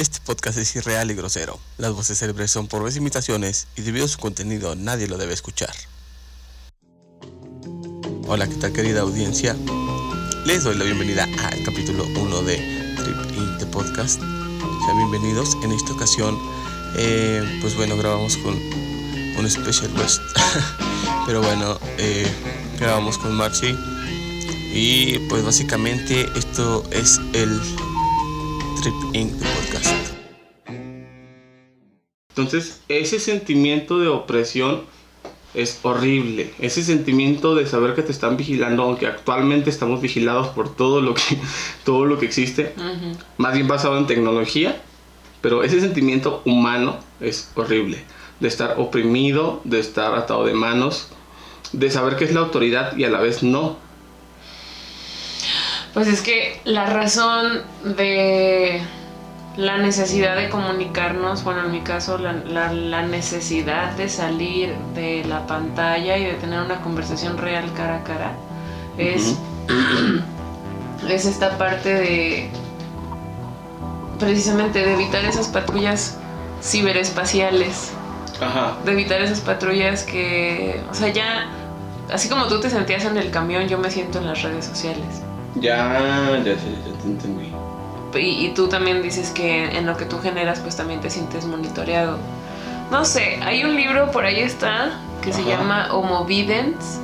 Este podcast es irreal y grosero. Las voces célebres son por vez imitaciones y debido a su contenido nadie lo debe escuchar. Hola, ¿qué tal querida audiencia? Les doy la bienvenida al capítulo 1 de Trip In Podcast. Sean bienvenidos. En esta ocasión, eh, pues bueno, grabamos con un special guest. Pero bueno, eh, grabamos con Marcy. Y pues básicamente esto es el Trip Podcast. Entonces, ese sentimiento de opresión es horrible. Ese sentimiento de saber que te están vigilando, aunque actualmente estamos vigilados por todo lo que, todo lo que existe, más bien basado en tecnología, pero ese sentimiento humano es horrible. De estar oprimido, de estar atado de manos, de saber que es la autoridad y a la vez no. Pues es que la razón de la necesidad de comunicarnos, bueno, en mi caso, la, la, la, necesidad de salir de la pantalla y de tener una conversación real cara a cara, es, es esta parte de precisamente de evitar esas patrullas ciberespaciales. Ajá. De evitar esas patrullas que, o sea, ya, así como tú te sentías en el camión, yo me siento en las redes sociales. Ya, ya sé, ya te entendí. Y, y, tú también dices que en lo que tú generas pues también te sientes monitoreado. No sé, hay un libro por ahí está que Ajá. se llama Homo Videns,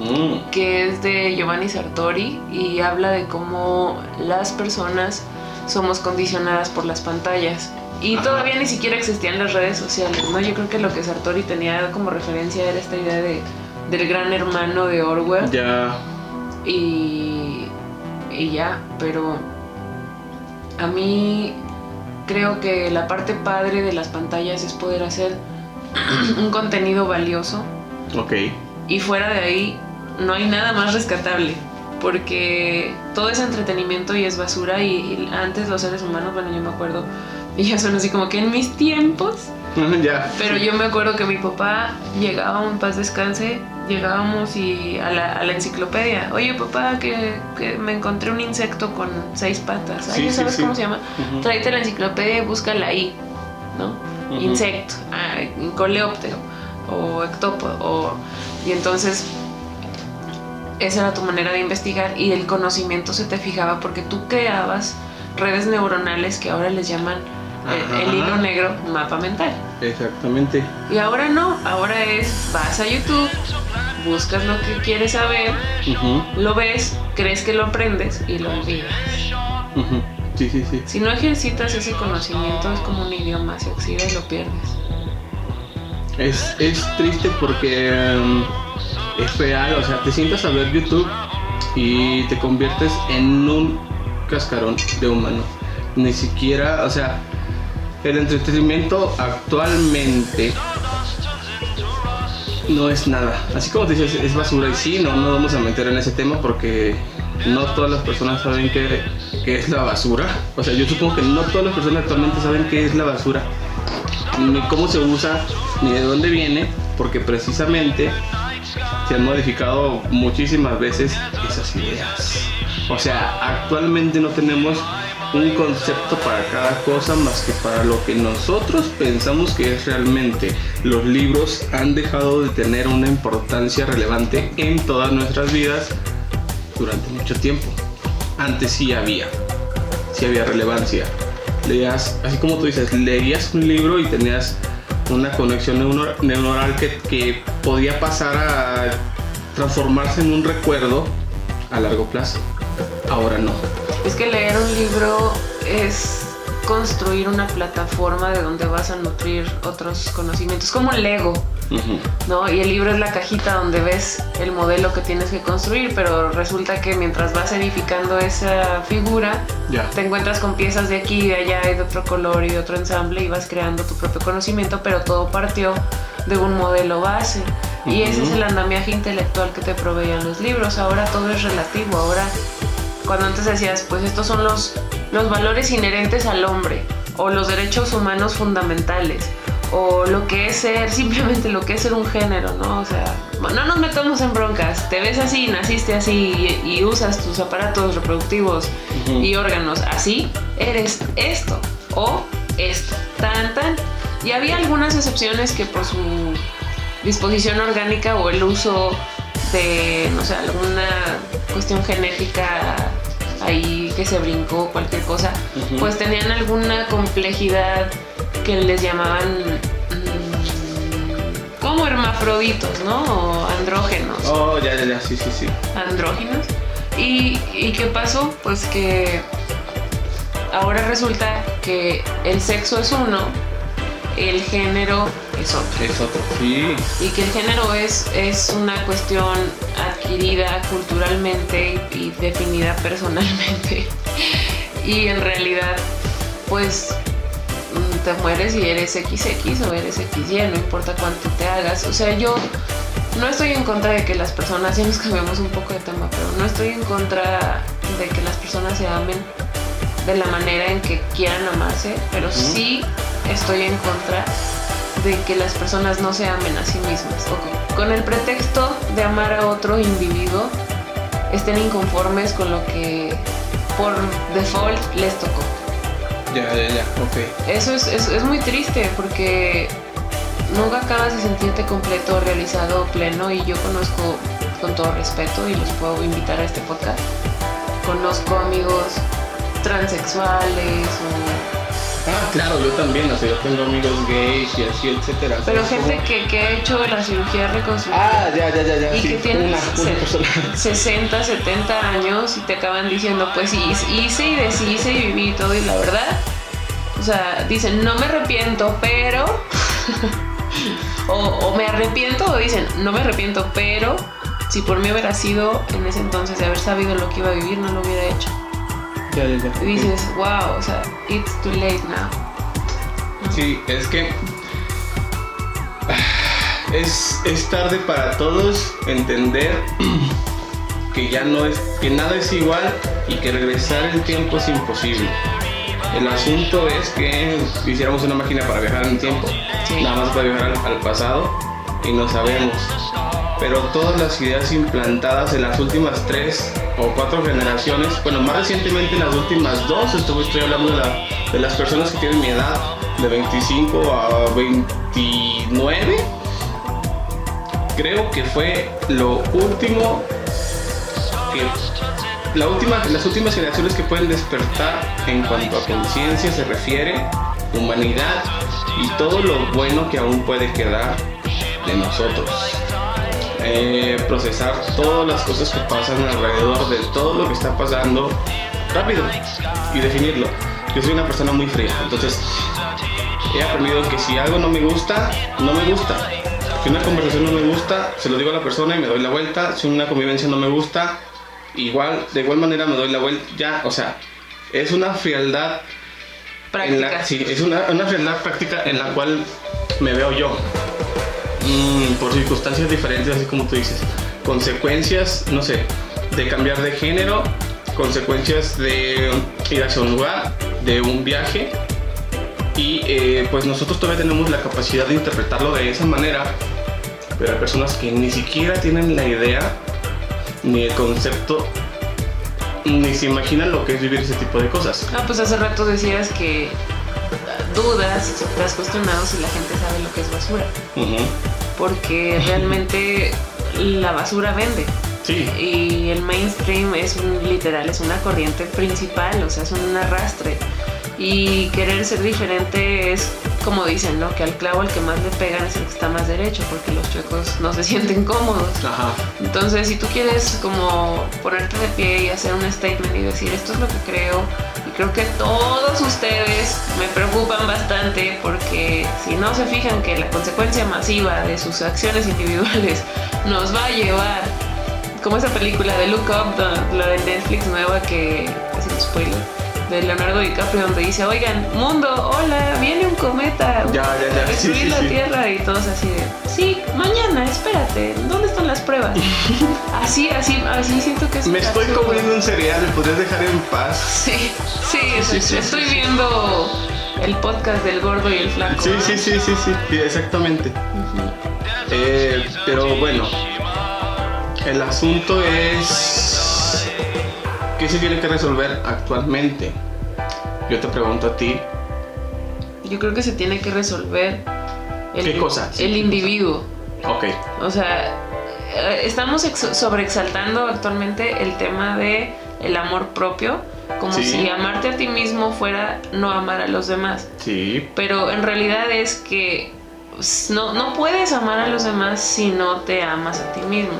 mm. que es de Giovanni Sartori y habla de cómo las personas somos condicionadas por las pantallas. Y Ajá. todavía ni siquiera existían las redes sociales, ¿no? Yo creo que lo que Sartori tenía como referencia era esta idea de, del gran hermano de Orwell. Ya. Y, y ya, pero a mí creo que la parte padre de las pantallas es poder hacer un contenido valioso. Ok. Y fuera de ahí no hay nada más rescatable. Porque todo es entretenimiento y es basura. Y, y antes los seres humanos, bueno, yo me acuerdo, y ya son así como que en mis tiempos. ya. Pero yo me acuerdo que mi papá llegaba en paz descanse llegábamos y a la, a la, enciclopedia. Oye, papá, que, que, me encontré un insecto con seis patas. Ay, sí, ¿sabes sí, cómo sí. se llama? Uh -huh. Tráete la enciclopedia y búscala ahí, ¿no? Uh -huh. Insecto, ah, coleóptero o ectópodo. O... Y entonces esa era tu manera de investigar y el conocimiento se te fijaba porque tú creabas redes neuronales que ahora les llaman el, el, hilo negro mapa mental. Exactamente. Y ahora no, ahora es vas a YouTube, buscas lo que quieres saber, uh -huh. lo ves, crees que lo aprendes y lo olvidas. Uh -huh. Sí, sí, sí. Si no ejercitas ese conocimiento es como un idioma, se oxida y lo pierdes. Es, es triste porque um, es real, o sea, te sientas a ver YouTube y te conviertes en un cascarón de humano. Ni siquiera, o sea, el entretenimiento actualmente no es nada. Así como te dices, es basura y sí, no nos vamos a meter en ese tema porque no todas las personas saben qué, qué es la basura. O sea, yo supongo que no todas las personas actualmente saben qué es la basura, ni cómo se usa, ni de dónde viene, porque precisamente se han modificado muchísimas veces esas ideas. O sea, actualmente no tenemos un concepto para cada cosa más que para lo que nosotros pensamos que es realmente. Los libros han dejado de tener una importancia relevante en todas nuestras vidas durante mucho tiempo. Antes sí había, sí había relevancia. Leías, así como tú dices, leías un libro y tenías una conexión neuronal que, que podía pasar a transformarse en un recuerdo a largo plazo. Ahora no. Es que leer un libro es construir una plataforma de donde vas a nutrir otros conocimientos, como el Lego, uh -huh. ¿no? Y el libro es la cajita donde ves el modelo que tienes que construir, pero resulta que mientras vas edificando esa figura, yeah. te encuentras con piezas de aquí y de allá y de otro color y de otro ensamble y vas creando tu propio conocimiento, pero todo partió de un modelo base. Uh -huh. Y ese es el andamiaje intelectual que te proveían los libros. Ahora todo es relativo, ahora cuando antes decías, pues estos son los, los valores inherentes al hombre o los derechos humanos fundamentales o lo que es ser, simplemente lo que es ser un género, ¿no? O sea, no nos metamos en broncas, te ves así, naciste así y, y usas tus aparatos reproductivos uh -huh. y órganos así, eres esto. o esto, tan, tan. Y había algunas excepciones que por su disposición orgánica o el uso de, no sé, alguna cuestión genética ahí que se brincó, cualquier cosa, pues tenían alguna complejidad que les llamaban mm, como hermafroditos, ¿no? O andrógenos. Oh, ya, ya, ya, sí, sí, sí. Andrógenos. ¿Y, ¿Y qué pasó? Pues que ahora resulta que el sexo es uno, el género es otro. Es otro, sí. Y que el género es, es una cuestión adquirida culturalmente y, definida personalmente. y en realidad, pues mm, te mueres y eres XX o eres XY, no importa cuánto te hagas. O sea, yo no estoy en contra de que las personas, ya nos cambiamos un poco de tema, pero no estoy en contra de que las personas se amen de la manera en que quieran amarse, pero sí estoy en contra de que las personas no se amen a sí mismas. Con el pretexto de amar a otro individuo, estén inconformes con lo que por default les tocó. Ya, ya, ya, ok. Eso es, es, muy triste porque nunca acabas de sentirte completo, realizado, pleno y yo conozco con todo respeto y los puedo invitar a este podcast. Conozco amigos transexuales o Ah, claro, yo también, o sea, yo tengo amigos gays y así, etcétera. Pero gente que, que, ha hecho la cirugía reconstructiva. Ah, ya, ya, ya, ya. Y que tiene 60, 70 años y te acaban diciendo, pues hice y deshice y viví todo y la verdad. O sea, dicen, no me arrepiento, pero... o, o me arrepiento o dicen, no me arrepiento, pero si por mí hubiera sido en ese entonces de haber sabido lo que iba a vivir, no lo hubiera hecho. Ya, ya, ya. Y dices, wow, o sea, it's too late now. Sí, es que es, es tarde para todos entender que ya no es, que nada es igual y que regresar el tiempo es imposible. El asunto es que hiciéramos una máquina para viajar en el tiempo, nada más para viajar al, al pasado y no sabemos. Pero todas las ideas implantadas en las últimas tres o cuatro generaciones, bueno, más recientemente en las últimas dos, estoy, hablando de, las personas que tienen mi edad, de 25 a 29, creo que fue lo último la última, las últimas generaciones que pueden despertar en cuanto a conciencia se refiere, humanidad y todo lo bueno que aún puede quedar de nosotros. Eh, procesar todas las cosas que pasan alrededor de todo lo que está pasando rápido y definirlo. Yo soy una persona muy fría, entonces he aprendido que si algo no me gusta, no me gusta. Si una conversación no me gusta, se lo digo a la persona y me doy la vuelta. Si una convivencia no me gusta, igual, de igual manera me doy la vuelta. Ya, o sea, es una frialdad. Práctica. sí, es una, una frialdad práctica en la cual me veo yo. Mm, por circunstancias diferentes, así como tú dices. Consecuencias, no sé, de cambiar de género, consecuencias de ir hacia un lugar, de un viaje. Y eh, pues nosotros todavía tenemos la capacidad de interpretarlo de esa manera, pero hay personas que ni siquiera tienen la idea ni el concepto ni se imaginan lo que es vivir ese tipo de cosas. Ah, pues hace rato decías que dudas, te has cuestionado si la gente sabe lo que es basura. Porque realmente la basura vende. Sí. Y el mainstream es un literal, es una corriente principal, o sea, es un arrastre. Y querer ser diferente es como dicen, ¿no? Que al clavo el que más le pegan es el que está más derecho, porque los chuecos no se sienten cómodos. Ajá. Entonces, si tú quieres como ponerte de pie y hacer un statement y decir, esto es lo que creo, creo que todos ustedes me preocupan bastante porque si no se fijan que la consecuencia masiva de sus acciones individuales nos va a llevar, como esa película de Look Up, la de Netflix nueva que es un spoiler de Leonardo DiCaprio donde dice, oigan, mundo, hola, viene un cometa ya, ya, ya. destruir la Tierra y todos así de, sí, mañana, espérate, ¿dónde están las pruebas? así, así, así siento que es Me estoy comiendo un cereal, ¿me podrías dejar en paz? Sí, sí, sí, estoy viendo el podcast del gordo y el flaco. Sí, sí, sí, sí, sí, exactamente. Eh, pero bueno, el asunto es ¿Qué se tiene que resolver actualmente? Yo te pregunto a ti, yo creo que se tiene que resolver el, ¿Qué cosa? El individuo. Ok. O sea, eh, estamos sobreexaltando actualmente el tema de el amor propio, como si amarte a ti mismo fuera no amar a los demás. Sí. Pero en realidad es que no, no puedes amar a los demás si no te amas a ti mismo.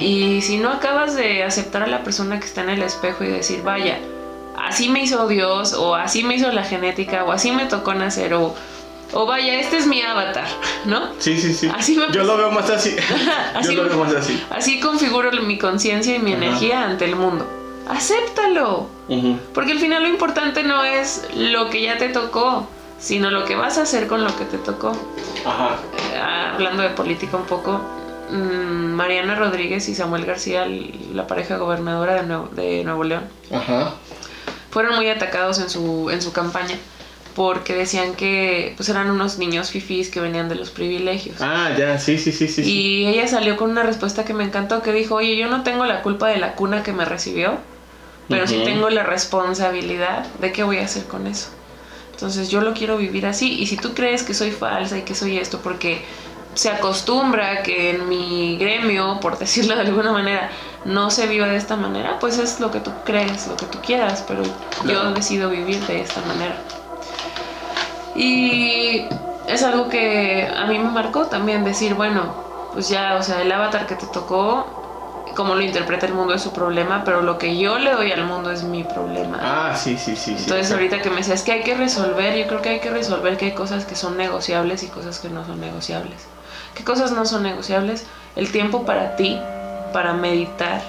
Y si no acabas de aceptar a la persona que está en el espejo y decir, vaya, así me hizo Dios, o así me hizo la genética, o así me tocó nacer, o, o vaya, este es mi avatar, ¿no? Sí, sí, sí. Así Yo lo veo más así. así Yo lo veo más así. Así configuro mi conciencia y mi energía ante el mundo. Acéptalo. Porque al final lo importante no es lo que ya te tocó, sino lo que vas a hacer con lo que te tocó. Ajá. Eh, hablando de política un poco, Mariana Rodríguez y Samuel García, la pareja gobernadora de Nuevo, de Nuevo León, fueron muy atacados en su, en su campaña porque decían que pues eran unos niños fifís que venían de los privilegios. Ah, ya, sí, sí, sí, sí. Y ella salió con una respuesta que me encantó, que dijo, oye, yo no tengo la culpa de la cuna que me recibió, pero sí tengo la responsabilidad de qué voy a hacer con eso. Entonces yo lo quiero vivir así. Y si tú crees que soy falsa y que soy esto porque se acostumbra que en mi gremio, por decirlo de alguna manera, no se viva de esta manera, pues es lo que tú crees, lo que tú quieras, pero yo decido vivir de esta manera. Y es algo que a mí me marcó también decir, bueno, pues ya, o sea, el avatar que te tocó, como lo interpreta el mundo es su problema, pero lo que yo le doy al mundo es mi problema. Ah, sí, sí, sí. Entonces ahorita que me decías que hay que resolver, yo creo que hay que resolver que hay cosas que son negociables y cosas que no son negociables. ¿Qué cosas no son negociables? El tiempo para ti, para meditar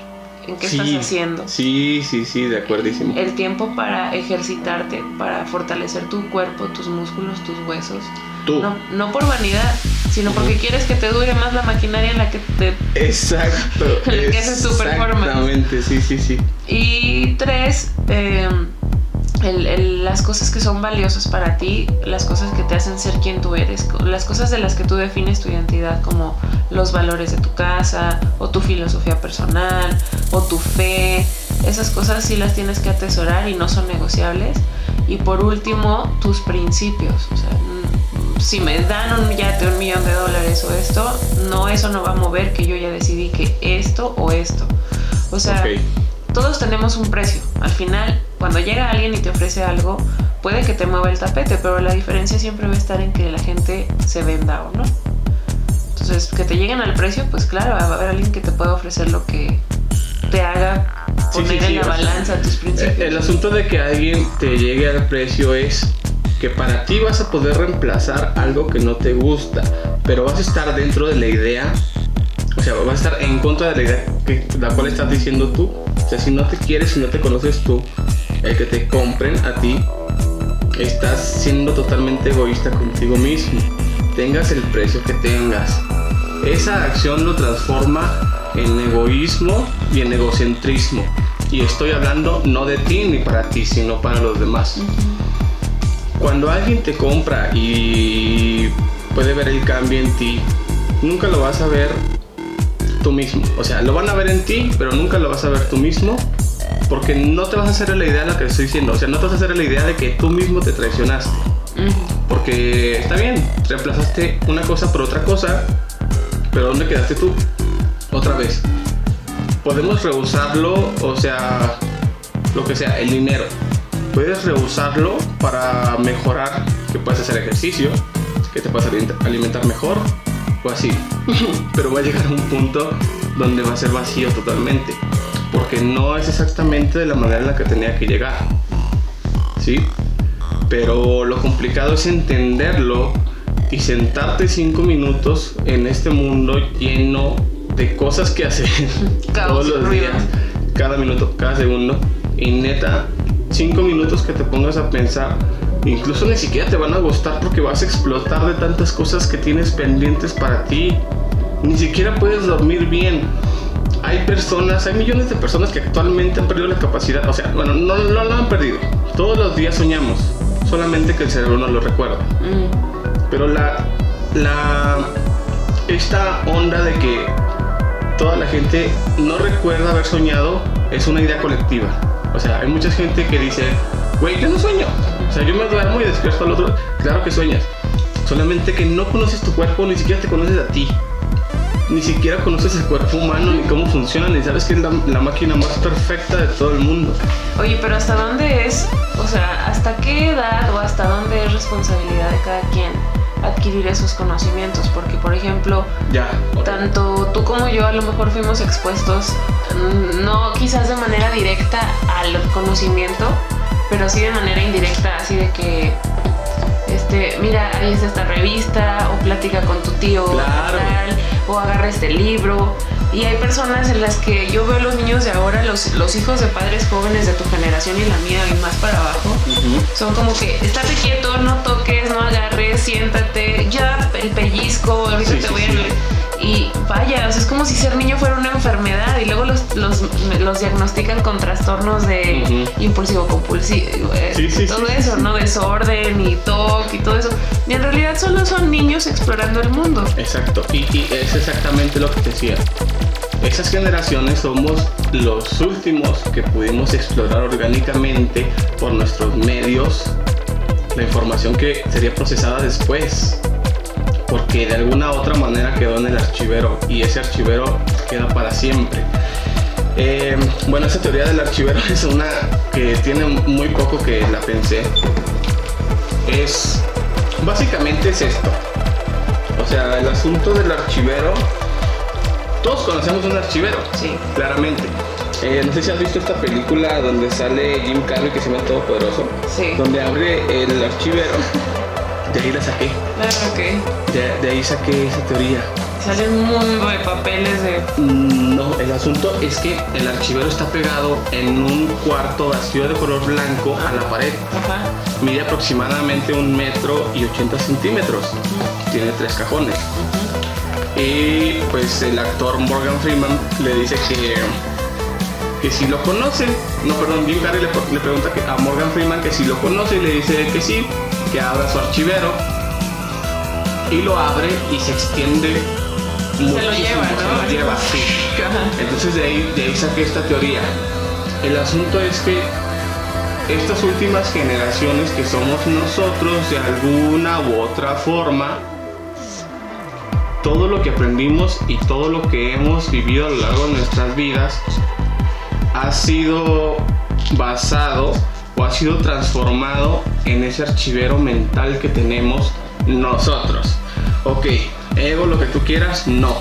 en qué estás haciendo. Sí, sí, sí, de acuerdísimo. El tiempo para ejercitarte, para fortalecer tu cuerpo, tus músculos, tus huesos. Tú. No, no por vanidad, sino porque quieres que te dure más la maquinaria en la que te... Exacto. en la que haces tu performance. Exactamente, sí, sí, sí. Y tres, eh, las cosas que son valiosas para ti, las cosas que te hacen ser quien tú eres, las cosas de las que tú defines tu identidad, como los valores de tu casa, o tu filosofía personal, o tu fe, esas cosas sí las tienes que atesorar y no son negociables. Y por último, tus principios. O sea, mm, si me dan un yate, un millón de dólares o esto, no, eso no va a mover que yo ya decidí que esto o esto. O sea, todos tenemos un precio. Al final, cuando llega alguien y te ofrece algo, puede que te mueva el tapete, pero la diferencia siempre va a estar en que la gente se venda o no. Entonces, que te lleguen al precio, pues claro, va a haber alguien que te pueda ofrecer lo que te haga poner en la balanza tus principios. El asunto de que alguien te llegue al precio es que para ti vas a poder reemplazar algo que no te gusta, pero vas a estar dentro de la idea, o sea, vas a estar en contra de la idea que, la cual estás diciendo tú o sea, si no te quieres, si no te conoces tú, el que te compren a ti, estás siendo totalmente egoísta contigo mismo. Tengas el precio que tengas. Esa acción lo transforma en egoísmo y en egocentrismo. Y estoy hablando no de ti ni para ti, sino para los demás. Cuando alguien te compra y puede ver el cambio en ti, nunca lo vas a ver tú mismo. O sea, lo van a ver en ti, pero nunca lo vas a ver tú mismo. Porque no te vas a hacer la idea de lo que estoy diciendo. O sea, no te vas a hacer la idea de que tú mismo te traicionaste. Porque está bien, reemplazaste una cosa por otra cosa, pero ¿dónde quedaste tú? Otra vez. Podemos rehusarlo, o sea, lo que sea, el dinero. Puedes rehusarlo para mejorar, que puedes hacer ejercicio, que te puedes alimentar mejor, o así. Pero va a llegar a un punto donde va a ser vacío totalmente. Porque no es exactamente de la manera en la que tenía que llegar. ¿Sí? Pero lo complicado es entenderlo y sentarte cinco minutos en este mundo lleno de cosas que hacer todos los días, cada minuto, cada segundo. Y neta, cinco minutos que te pongas a pensar Incluso ni siquiera te van a gustar porque vas a explotar de tantas cosas que tienes pendientes para ti. Ni siquiera puedes dormir bien. Hay personas, hay millones de personas que actualmente han perdido la capacidad, o sea, bueno, no, lo han perdido. Todos los días soñamos, solamente que el cerebro no lo recuerda. Mm. Pero la, la, esta onda de que toda la gente no recuerda haber soñado es una idea colectiva. O sea, hay mucha gente que dice, güey, yo no sueño O sea, yo me duermo y despierto al otro. Claro que sueñas. Solamente que no conoces tu cuerpo, ni siquiera te conoces a ti. Ni siquiera conoces el cuerpo humano, ni cómo funciona, ni sabes que es la, la máquina más perfecta de todo el mundo. Oye, pero ¿hasta dónde es? O sea, ¿hasta qué edad o hasta dónde es responsabilidad de cada quien? adquirir esos conocimientos, porque por ejemplo, ya, tanto tú como yo a lo mejor fuimos expuestos, mm, no quizás de manera directa al conocimiento, pero sí de manera indirecta, así de que, este, mira, ahí está esta revista, o plática con tu tío, o agarra este libro, y hay personas en las que yo veo los niños de ahora, los, los hijos de padres jóvenes de tu generación y la mía y más para abajo, son como que estate quieto, no toques, no agarres, siéntate, ya el pellizco, ahorita te voy a... Y vaya, o sea, es como si ser niño fuera una enfermedad y luego los, los, los diagnostican con trastornos de impulsivo compulsivo, eh, todo eso, ¿no? Desorden y TOC y todo eso. Y en realidad solo son niños explorando el mundo. Exacto, y, y es exactamente lo que te decía. Esas generaciones somos los últimos que pudimos explorar orgánicamente por nuestros medios la información que sería procesada después porque de alguna otra manera quedó en el archivero y ese archivero queda para siempre. Eh, bueno, esa teoría del archivero es una que tiene muy poco que la pensé. Es básicamente es esto. O sea, el asunto del archivero. Todos conocemos un archivero, sí. claramente. Eh, no sé si has visto esta película donde sale Jim Carrey que se llama Todopoderoso. Sí. Donde abre el archivero de ahí la saqué. Ah, ok. De, ahí saqué esa teoría. Sale un mundo de papeles de... Mm, no, el asunto es que el archivero está pegado en un cuarto vacío de color blanco a la pared. Ajá. Mide aproximadamente un metro y 80 centímetros. Tiene tres cajones. Y pues el actor Morgan Freeman le dice que que si lo conoce, no, perdón, Jim Carrey le, le pregunta que a Morgan Freeman que si lo conoce y le dice que sí, que abra su archivero y lo abre y se extiende se lo lleva, ¿no? Se lo lleva, sí. Entonces de ahí, de ahí saqué esta teoría. El asunto es que estas últimas generaciones que somos nosotros de alguna u otra forma, todo lo que aprendimos y todo lo que hemos vivido a lo largo de nuestras vidas ha sido basado o ha sido transformado en ese archivero mental que tenemos nosotros. Ok, ego, lo que tú quieras, no.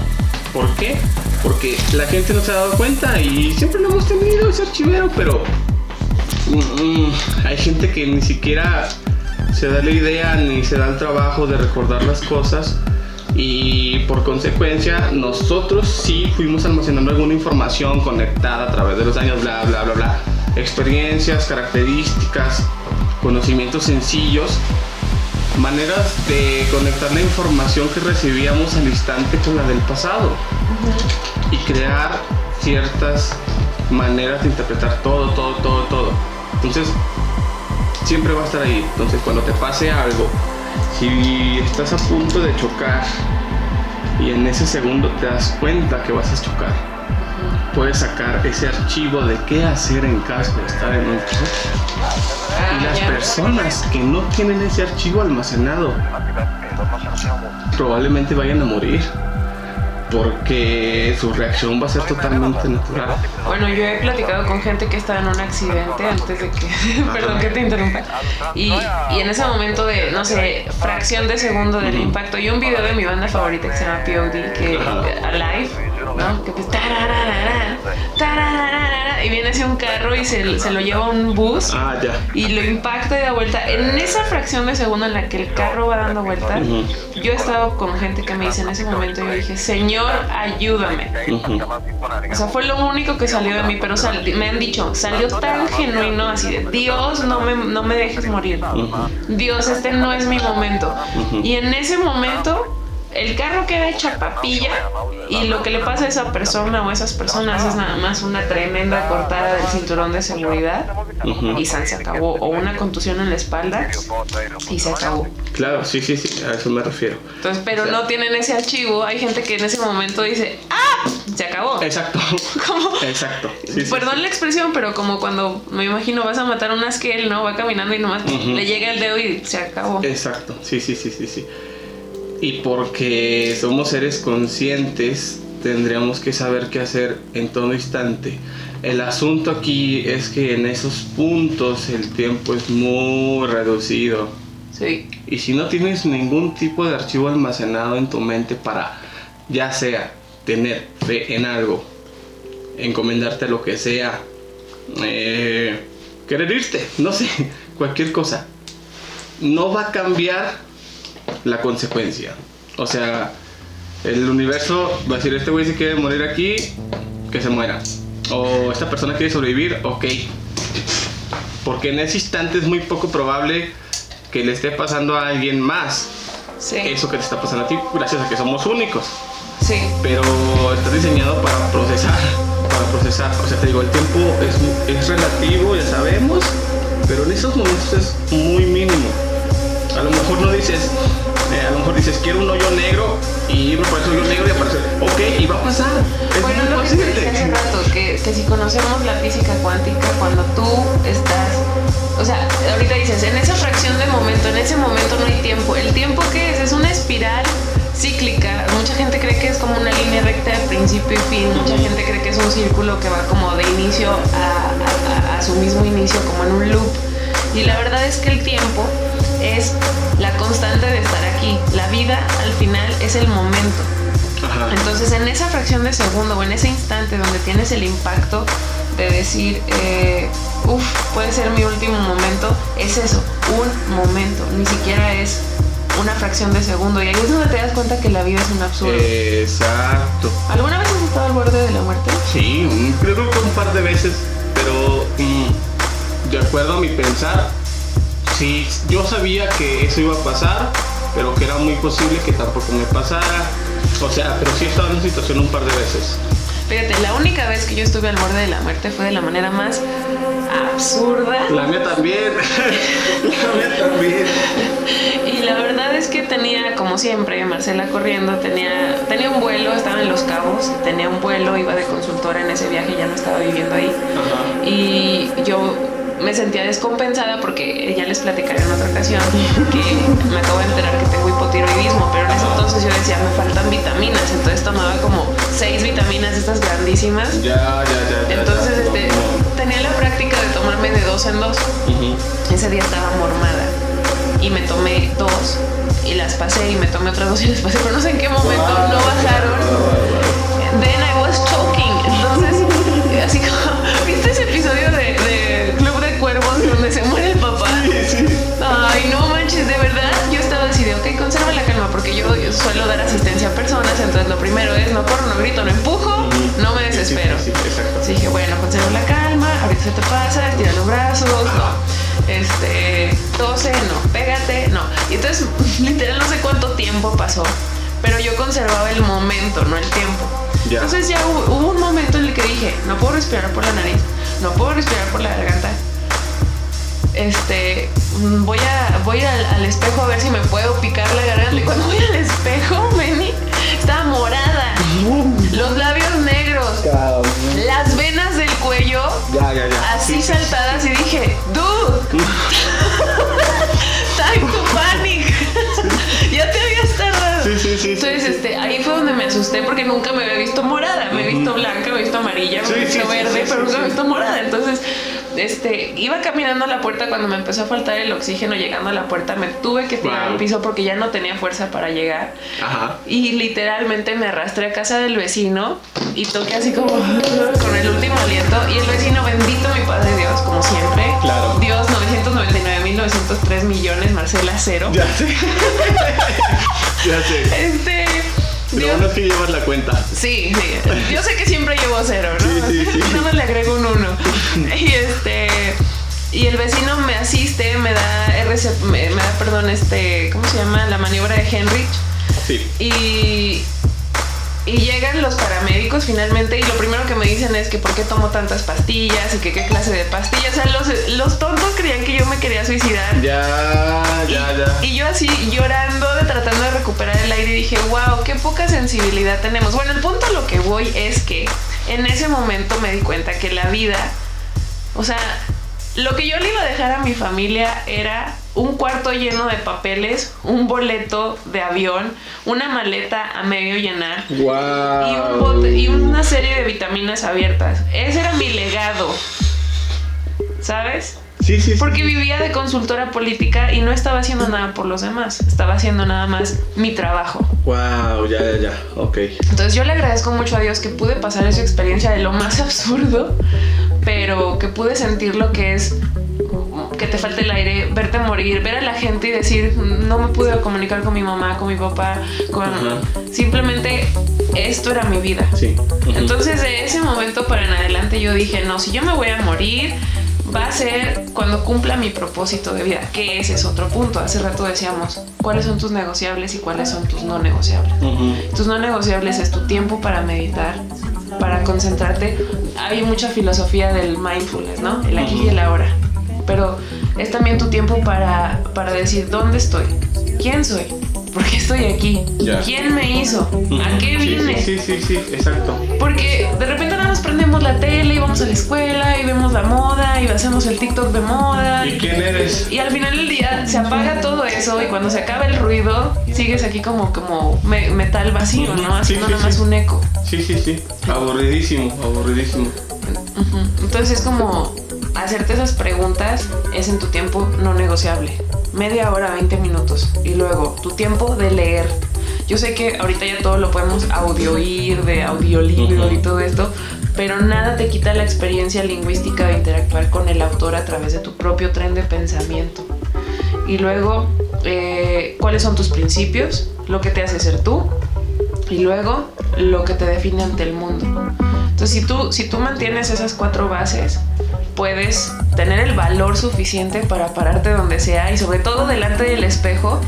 ¿Por qué? Porque la gente no se ha dado cuenta y siempre lo hemos tenido ese archivero, pero mm, mm, hay gente que ni siquiera se da la idea ni se da el trabajo de recordar las cosas y por consecuencia nosotros sí fuimos almacenando alguna información conectada a través de los años, bla, bla, bla, bla experiencias, características, conocimientos sencillos, maneras de conectar la información que recibíamos al instante con la del pasado y crear ciertas maneras de interpretar todo, todo, todo, todo. Entonces, siempre va a estar ahí. Entonces, cuando te pase algo, si estás a punto de chocar y en ese segundo te das cuenta que vas a chocar, puedes sacar ese archivo de qué hacer en caso de estar en un y las personas que no tienen ese archivo almacenado probablemente vayan a morir porque su reacción va a ser totalmente natural. Bueno, yo he platicado con gente que estaba en un accidente antes de que, perdón que te interrumpa, y, y, en ese momento de, no sé, fracción de segundo del impacto, y un video de mi banda favorita que se llama POD, que Alive, ¿no? Que pues, y viene hacia un carro y se, se, lo lleva un bus ah, ya. y lo impacta y da vuelta. En esa fracción de segundo en la que el carro va dando vuelta, yo he estado con gente que me dice en ese momento, yo dije, Señor, ayúdame. O sea, fue lo único que salió de mí, pero me han dicho, salió tan genuino así de, Dios, no me, no me dejes morir. Dios, este no es mi momento. Y en ese momento el carro queda hecha papilla y lo que le pasa a esa persona o a esas personas es nada más una tremenda cortada del cinturón de seguridad y se acabó. O una contusión en la espalda y se acabó. Claro, sí, sí, sí, a eso me refiero. Entonces, pero no tienen ese archivo. Hay gente que en ese momento dice, ¡ah! se acabó. Exacto. ¿Cómo? Exacto. Perdón la expresión, pero como cuando me imagino vas a matar a un asquel, ¿no? Va caminando y nomás le llega el dedo y se acabó. Exacto. Sí, sí, sí, sí, sí. Y porque somos seres conscientes, tendríamos que saber qué hacer en todo instante. El asunto aquí es que en esos puntos el tiempo es muy reducido. Sí. Y si no tienes ningún tipo de archivo almacenado en tu mente para, ya sea tener fe en algo, encomendarte a lo que sea, eh, querer irte, no sé, cualquier cosa, no va a cambiar la consecuencia. O sea, el universo va a decir, este güey se quiere morir aquí, que se muera. O esta persona quiere sobrevivir, ok. Porque en ese instante es muy poco probable que le esté pasando a alguien más eso que te está pasando a ti, gracias a que somos únicos. Sí. Pero está diseñado para procesar, para procesar. O sea, te digo, el tiempo es, es relativo, ya sabemos, pero en esos momentos es muy mínimo. A lo mejor no dices, eh, a lo mejor dices, quiero un hoyo negro y irme por ese hoyo negro y aparecer. Ok, y va a pasar. Es bueno, lo que te hace rato, que, que si conocemos la física cuántica, cuando tú estás o sea, ahorita dices, en esa fracción de momento, en ese momento no hay tiempo. ¿El tiempo qué es? Es una espiral cíclica. Mucha gente cree que es como una línea recta de principio y fin. Mucha gente cree que es un círculo que va como de inicio a, a su mismo inicio, como en un loop. Y la verdad es que el tiempo es la constante de estar aquí. La vida al final es el momento. Entonces en esa fracción de segundo o en ese instante donde tienes el impacto de decir, eh, uff, puede ser mi último momento, es eso, un momento, ni siquiera es una fracción de segundo. Y ahí es donde te das cuenta que la vida es un absurdo. Exacto. ¿Alguna vez has estado al borde de la muerte? Sí, creo que un par de veces, pero mm, de acuerdo a mi pensar, sí, yo sabía que eso iba a pasar, pero que era muy posible que tampoco me pasara. O sea, pero sí he estado en una situación un par de veces. Fíjate, la única vez que yo estuve al borde de la muerte fue de la manera más absurda. La mía también. la mía también. Y la verdad es que tenía, como siempre, Marcela corriendo, tenía, tenía un vuelo, estaba en Los Cabos, tenía un vuelo, iba de consultora en ese viaje, ya no estaba viviendo ahí. Y yo me sentía descompensada porque ya les platicaré en otra ocasión que me acabo de enterar que tengo hipotiroidismo, pero en ese entonces yo decía, me faltan vitaminas, entonces tomaba como seis vitaminas estas grandísimas. Ya, ya, ya. Entonces este, tenía la práctica de tomarme de dos en dos. Ese día estaba mormada y me tomé dos y las pasé y me tomé otras dos y las pasé, pero no sé en qué momento no bajaron. Then I was choking. Entonces, primero es no corro, no grito, no empujo, no me desespero. Sí, dije, bueno, conserva la calma, ahorita se te pasa, estira los brazos, no. Este, tose, no, pégate, no. Y entonces, literal, no sé cuánto tiempo pasó, pero yo conservaba el momento, no el tiempo. Entonces ya hubo, hubo, un momento en el que dije, no puedo respirar por la nariz, no puedo respirar por la garganta, este, voy a voy al, espejo a ver si me puedo picar la garganta. Y cuando voy al espejo, Benny, estaba morada. Los labios negros. Las venas del cuello. Así saltadas y dije, dude. Time to panic. ya te habías tardado. Entonces, este, ahí fue donde me asusté porque nunca me había visto morada. Me he visto blanca, me he visto amarilla, me he visto verde, pero nunca me he visto morada. Entonces, este, iba caminando a la puerta cuando me empezó a faltar el oxígeno llegando a la puerta. Me tuve que tirar al piso porque ya no tenía fuerza para llegar. Y literalmente me arrastré a casa del vecino y toqué así como con el último aliento. Y el vecino, bendito mi Padre Dios, como siempre. Claro. Dios, 999.903 millones, Marcela, cero. Ya sé. ya sé. Este lo bueno es que llevas la cuenta. Sí, sí. Yo sé que siempre llevo cero, ¿no? Sí, sí, sí. Nada más le agrego un uno. Y este. Y el vecino me asiste, me da RC, me, da, perdón, este, ¿cómo se llama? La maniobra de Henrich. Sí. Y y llegan los paramédicos finalmente y lo primero que me dicen es que por qué tomo tantas pastillas y que qué clase de pastillas. O sea, los, los tontos creían que yo me quería suicidar. Ya, ya, ya. Y yo así llorando, de tratando de recuperar el aire y dije, wow, qué poca sensibilidad tenemos. Bueno, el punto a lo que voy es que en ese momento me di cuenta que la vida, o sea, lo que yo le iba a dejar a mi familia era un cuarto lleno de papeles, un boleto de avión, una maleta a medio llenar y, un bote, y una serie de vitaminas abiertas. Ese era mi legado. ¿Sabes? Sí, sí, Porque vivía de consultora política y no estaba haciendo nada por los demás. Estaba haciendo nada más mi trabajo. Wow, ya, ya, ya. Ok. Entonces yo le agradezco mucho a Dios que pude pasar esa experiencia de lo más absurdo, pero que pude sentir lo que es que te falte el aire, verte morir, ver a la gente y decir, no me pude comunicar con mi mamá, con mi papá, con... Simplemente esto era mi vida. Sí. Entonces de ese momento para en adelante yo dije, no, si yo me voy a morir, va a ser cuando cumpla mi propósito de vida, que ese es otro punto. Hace rato decíamos, ¿cuáles son tus negociables y cuáles son tus no negociables? Tus no negociables es tu tiempo para meditar, para concentrarte. Hay mucha filosofía del mindfulness, ¿no? El aquí y el ahora. Pero es también tu tiempo para, para decir, ¿dónde estoy? ¿Quién soy? ¿Por qué estoy aquí? ¿Quién me hizo? ¿A qué vine? Sí, sí, sí, exacto. Porque de repente nada más prendemos la tele y vamos a la escuela y vemos la moda y hacemos el TikTok de moda. ¿Y quién eres? Y al final del día se apaga todo eso y cuando se acaba el ruido sigues aquí como, como metal vacío, ¿no? Haciendo nada más un eco. Sí, sí, sí. Aburridísimo, aburridísimo. Entonces es como hacerte esas preguntas es en tu tiempo no negociable. Media hora, 20 minutos. Y luego, tu tiempo de leer. Yo sé que ahorita ya todo lo podemos audioír, de audiolibro y todo esto, pero nada te quita la experiencia lingüística de interactuar con el autor a través de tu propio tren de pensamiento. Y luego, eh, ¿cuáles son tus principios? Lo que te hace ser tú. Y luego, lo que te define ante el mundo. Entonces, si tú, si tú mantienes esas cuatro bases, puedes tener el valor suficiente para pararte donde sea y sobre todo delante del espejo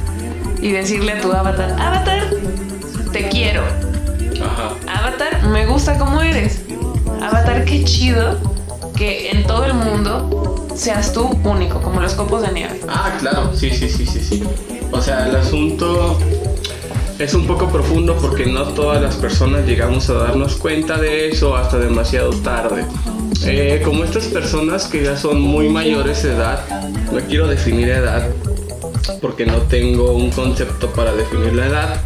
y decirle a tu avatar, avatar, te quiero. Avatar, me gusta como eres. Avatar, qué chido que en todo el mundo seas tú único, como los copos de nieve. Ah, claro, sí, sí, sí, sí, sí. O sea, el asunto es un poco profundo porque no todas las personas llegamos a darnos cuenta de eso hasta demasiado tarde. Eh, como estas personas que ya son muy mayores de edad, no quiero definir edad porque no tengo un concepto para definir la edad,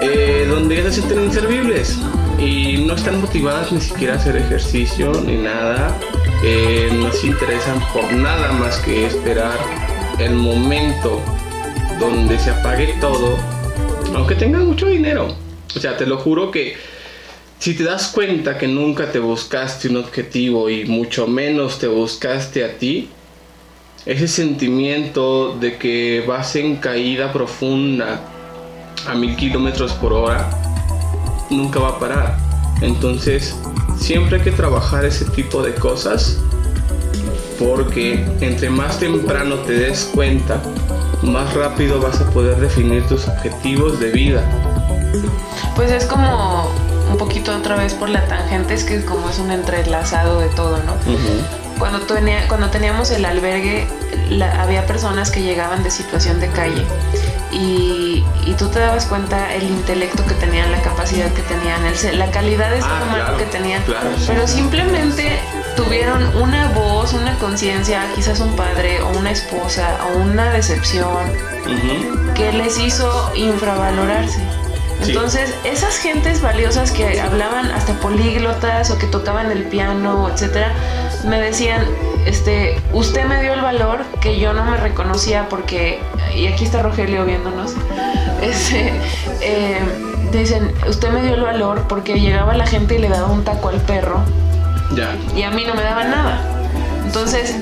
eh, donde ya se sienten inservibles y no están motivadas ni siquiera a hacer ejercicio ni nada, eh, no se interesan por nada más que esperar el momento donde se apague todo, aunque tengan mucho dinero. O sea, te lo juro que si te das cuenta que nunca te buscaste un objetivo y mucho menos te buscaste a ti, ese sentimiento de que vas en caída profunda a mil kilómetros por hora nunca va a parar. Entonces, siempre hay que trabajar ese tipo de cosas porque entre más temprano te des cuenta, más rápido vas a poder definir tus objetivos de vida. Pues es como un poquito otra vez por la tangente, es que como es un entrelazado de todo, ¿no? cuando, tenía, cuando teníamos el albergue, había personas que llegaban de situación de calle y, y, tú te dabas cuenta el intelecto que tenían, la capacidad que tenían, el, la calidad de ser ah, humano que tenían, pero simplemente tuvieron una voz, una conciencia, quizás un padre o una esposa o una decepción que les hizo infravalorarse. Entonces, esas gentes valiosas que hablaban hasta políglotas o que tocaban el piano, etcétera, me decían, este, usted me dio el valor que yo no me reconocía porque, y aquí está Rogelio viéndonos, este, eh, dicen, usted me dio el valor porque llegaba la gente y le daba un taco al perro. Ya. Y a mí no me daban nada. Entonces,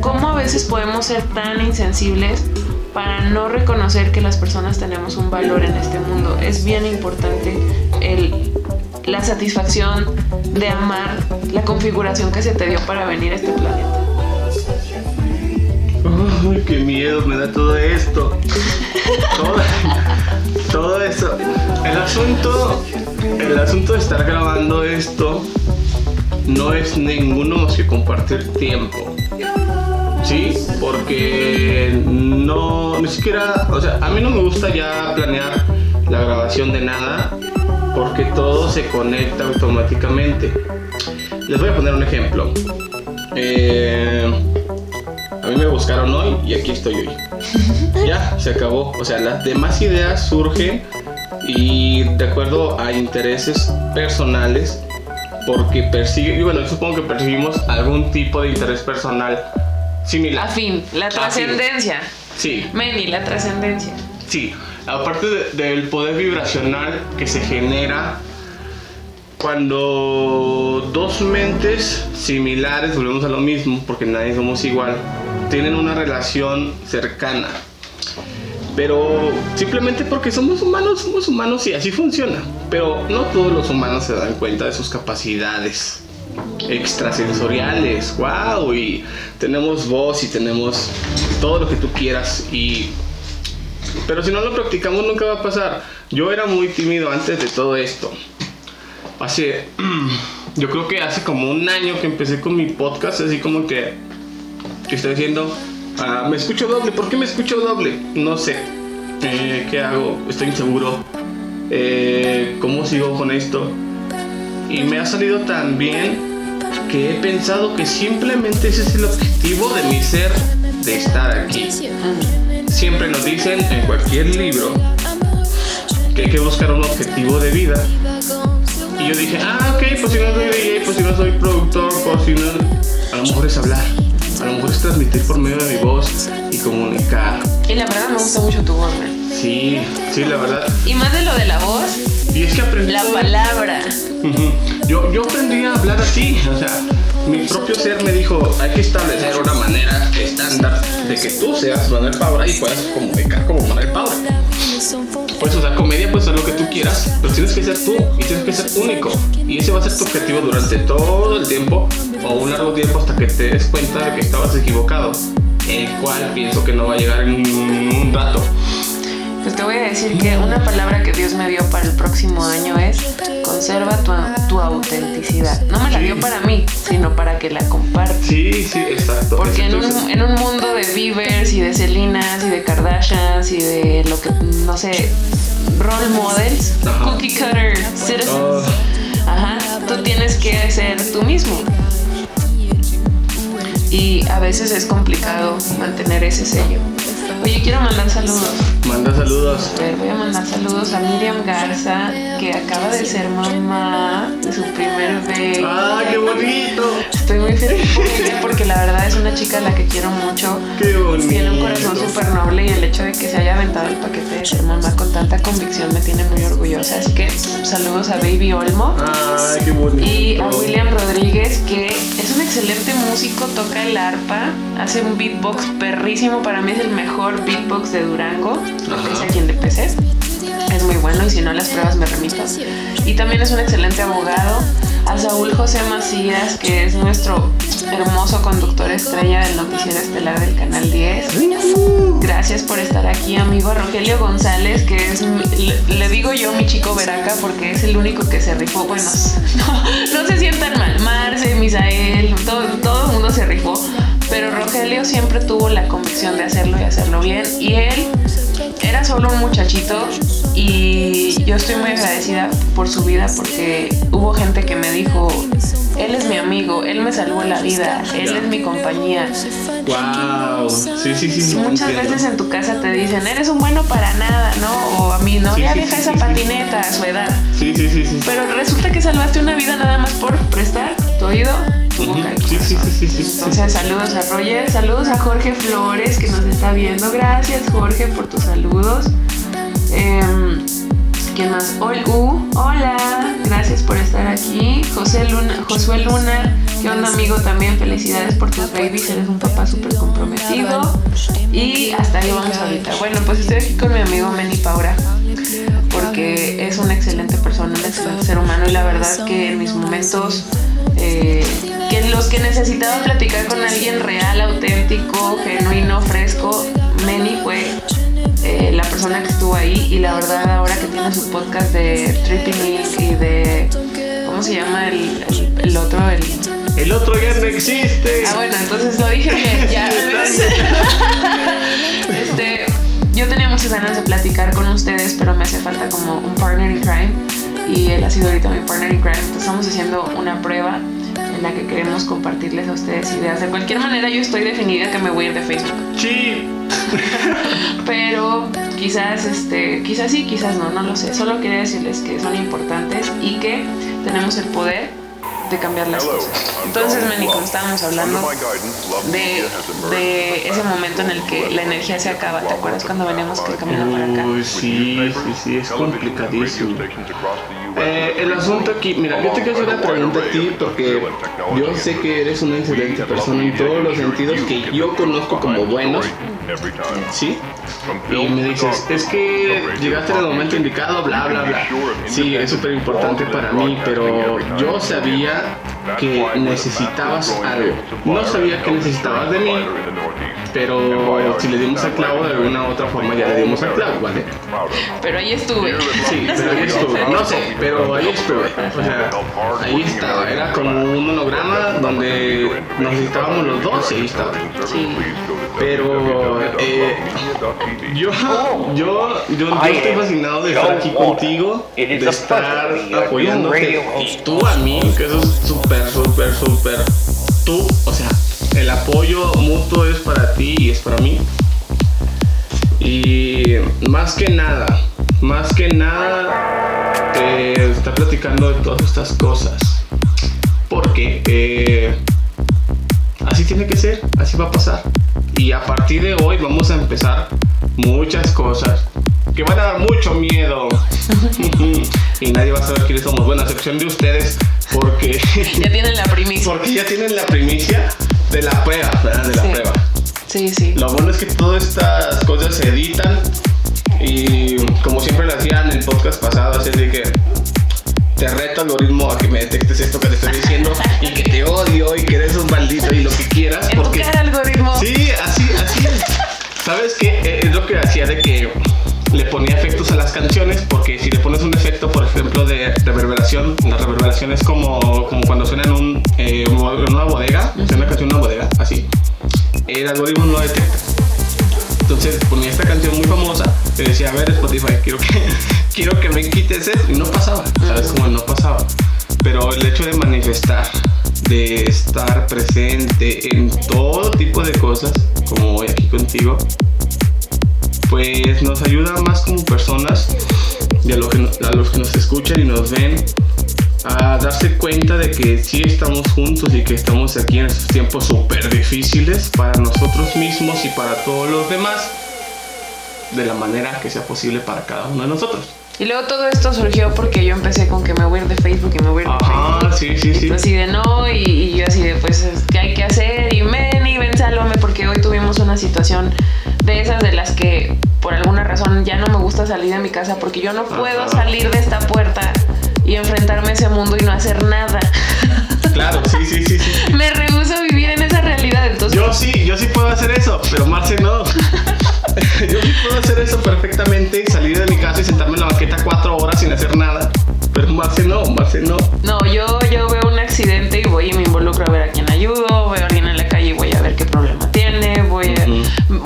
¿cómo a veces podemos ser tan insensibles para no reconocer que las personas tenemos un valor en este mundo. Es bien importante el, la satisfacción de amar la configuración que se te dio para venir a este planeta. Uy, qué miedo me da todo esto. todo, todo eso. El asunto, el asunto de estar grabando esto no es ninguno más que compartir tiempo. ¿Sí? Porque no, ni siquiera, o sea, a mí no me gusta ya planear la grabación de nada porque todo se conecta automáticamente. Les voy a poner un ejemplo. Eh, a mí me buscaron hoy y aquí estoy hoy. ya, se acabó. O sea, las demás ideas surgen y de acuerdo a intereses personales porque persigue, y bueno, supongo que percibimos algún tipo de interés personal similar. Afín, la trascendencia. Sí. Meni, la trascendencia. Sí, aparte del poder vibracional que se genera cuando dos mentes similares, volvemos a lo mismo, porque nadie somos igual, tienen una relación cercana. Pero simplemente porque somos humanos, somos humanos y así funciona. Pero no todos los humanos se dan cuenta de sus capacidades extrasensoriales. ¡Wow! Y tenemos voz y tenemos todo lo que tú quieras. Y pero si no lo practicamos nunca va a pasar. Yo era muy tímido antes de todo esto. Hace, yo creo que hace como un año que empecé con mi podcast, así como que, estoy diciendo, ah, me escucho doble, ¿por qué me escucho doble? No sé, eh, ¿qué hago? Estoy inseguro, eh, ¿cómo sigo con esto? Y me ha salido tan bien que he pensado que simplemente ese es el objetivo de mi ser, de estar aquí siempre nos dicen en cualquier libro que hay que buscar un objetivo de vida. Y yo dije, ah, ok, pues si no soy DJ, pues si no soy productor, pues si no... A lo mejor es hablar, a lo mejor es transmitir por medio de mi voz y comunicar. Y la verdad me gusta mucho tu voz, Sí, sí, la verdad. Y más de lo de la voz. Y es que aprendí. La palabra. yo, yo aprendí a hablar así, o sea, mi propio ser me dijo, hay que establecer una manera estándar de que tú seas Manuel Paura y puedas comunicar como Manuel Paura. Puedes usar comedia, puedes usar lo que tú quieras, pero tienes que ser tú y tienes que ser único. Y ese va a ser tu objetivo durante todo el tiempo o un largo tiempo hasta que te des cuenta de que estabas equivocado, el cual pienso que no va a llegar en un rato. Pues te voy a decir que una palabra que Dios me dio para el próximo año es conserva tu, autenticidad. No me la dio para mí, sino para que la compartas. Sí, sí, exacto. Porque en un, en un, mundo de Beavers y de Celinas y de Kardashians y de lo que, no sé, role models, cookie cutter citizens. Oh. Ajá, tú tienes que ser tú mismo. Y a veces es complicado mantener ese sello. Oye, quiero mandar saludos. Manda saludos. voy a mandar saludos a Miriam Garza, que acaba de ser mamá de su primer bebé. ¡Ay, qué bonito! Estoy muy feliz por ella porque la verdad es una chica a la que quiero mucho. ¡Qué bonito! Tiene un corazón súper noble y el hecho de que se haya aventado el paquete de ser mamá con tanta convicción me tiene muy orgullosa. Así que saludos a Baby Olmo. ¡Ay, qué bonito! Y a William Rodríguez, que es un excelente músico, toca el arpa, hace un beatbox perrísimo. Para mí es el mejor beatbox de Durango es aquí en DPC. Es muy bueno y si no las pruebas me remito. Y también es un excelente abogado. A Saúl José Macías, que es nuestro hermoso conductor estrella del noticiero estelar del Canal 10. Gracias por estar aquí, amigo. A Rogelio González, que es, le, digo yo mi chico Veraca porque es el único que se rifó. Bueno, no, no se sientan mal. Marce, Misael, todo, todo el mundo se rifó. Pero Rogelio siempre tuvo la convicción de hacerlo y hacerlo bien. Y él era solo un muchachito y yo estoy muy agradecida por su vida porque hubo gente que me dijo, él es mi amigo, él me salvó la vida, él es mi compañía. Wow, sí, sí, sí. Muchas veces en tu casa te dicen, eres un bueno para nada, ¿no? O a mí, no, ya deja esa patineta a su edad. Sí, sí, sí, sí. Pero resulta que salvaste una vida nada más por prestar tu oído Sí, sí, sí, sí, Entonces, saludos a Roger, saludos a Jorge Flores que nos está viendo. Gracias, Jorge, por tus saludos. Eh, ¿Quién más? Uh, hola, gracias por estar aquí. José Luna, Josué Luna, ¿qué onda, amigo? También felicidades por tus babies, eres un papá súper comprometido. Y hasta ahí vamos ahorita. Bueno, pues estoy aquí con mi amigo Meni Paura, porque es una excelente persona, un excelente ser humano y la verdad que en mis momentos eh, que los que necesitaba platicar con alguien real, auténtico, genuino, fresco, Meni fue eh, la persona que estuvo ahí y la verdad ahora que tiene su podcast de Tripping y de ¿cómo se llama el, el, otro? El El otro ya no existe. Ah, bueno, entonces lo dije bien. Ya. este, yo tenía muchas ganas de platicar con ustedes, pero me hace falta como un partner in crime. Y él ha sido ahorita mi partner in crime. estamos haciendo una prueba la que queremos compartirles a ustedes ideas. De cualquier manera, yo estoy definida que me voy a ir de Facebook. Sí. Pero quizás, este, quizás sí, quizás no, no lo sé. Solo quería decirles que son importantes y que tenemos el poder de cambiar las cosas. Entonces, Ménico, estábamos hablando de, de, ese momento en el que la energía se acaba. ¿Te acuerdas cuando veníamos que camino para acá? Uy, sí, sí, sí, es complicadísimo. Eh, el asunto aquí, mira, yo te quiero hacer una pregunta a ti porque yo sé que eres una excelente persona en todos los sentidos que yo conozco como buenos. ¿Sí? Y me dices, es que llegaste en el momento indicado, bla, bla, bla. Sí, es súper importante para mí, pero yo sabía que necesitabas algo. No sabía que necesitabas de mí, pero si le dimos al clavo de alguna otra forma ya le dimos al clavo, ¿vale? Pero ahí estuve. Sí, pero ahí estuve. No sé, pero ahí estuve. O sea, ahí estaba. Era como un monograma donde nos necesitábamos los dos y ahí estaba. Sí. Pero eh, yo, yo, yo, estoy fascinado de estar aquí contigo, de estar apoyándote y tú a mí, que eso es súper, súper, súper tú, o sea, el apoyo mutuo es para ti y es para mí. Y más que nada, más que nada, te está platicando de todas estas cosas. Porque eh, así tiene que ser, así va a pasar. Y a partir de hoy vamos a empezar muchas cosas que van a dar mucho miedo. y nadie va a saber quiénes somos. Bueno, a excepción de ustedes, porque. ya tienen la primicia. Porque ya tienen la primicia de la prueba, ¿verdad? De la prueba. Sí, sí. Lo bueno es que todas estas cosas se editan. Y como siempre lo hacía en el podcast pasado, así de que te reto algoritmo a que me detectes esto que te estoy diciendo y que te odio y que eres un maldito y lo que quieras. Porque, algoritmo? Sí, así, así es. ¿Sabes qué? Eh, es lo que hacía de que canciones porque si le pones un efecto, por ejemplo, de reverberación, la reverberación es como, como cuando suena en, un, eh, una bodega, suena una canción en una bodega, así. El algoritmo no detecta. Entonces ponía esta canción muy famosa y decía, a ver Spotify, quiero que, quiero que me quites eso. Y no pasaba, ¿sabes? Como no pasaba. Pero el hecho de manifestar, de estar presente en todo tipo de cosas, como hoy aquí contigo, pues nos ayuda más como personas y a, que, a los que nos escuchan y nos ven a darse cuenta de que sí estamos juntos y que estamos aquí en estos tiempos súper difíciles para nosotros mismos y para todos los demás de la manera que sea posible para cada uno de nosotros. Y luego todo esto surgió porque yo empecé con que me voy a ir de Facebook y me voy a ir de ah, Facebook. sí, sí, sí. así de no, y, yo así de pues, ¿qué hay que hacer? Y ven y ven, sálvame, porque hoy tuvimos una situación de esas de las que por alguna razón ya no me gusta salir de mi casa porque yo no puedo salir de esta puerta y enfrentarme a ese mundo y no hacer nada. Claro, sí, sí, sí, sí. me rehuso a vivir en esa realidad, entonces. Yo sí, yo sí puedo hacer eso, pero Marce no. yo sí puedo hacer eso perfectamente, salir de mi casa y sentarme en la banqueta cuatro horas sin hacer nada. Pero Marce no, Marce no. No, yo, yo veo un accidente y voy y me involucro a ver a quién ayudo, veo a alguien en la voy a ver qué problema tiene, voy a...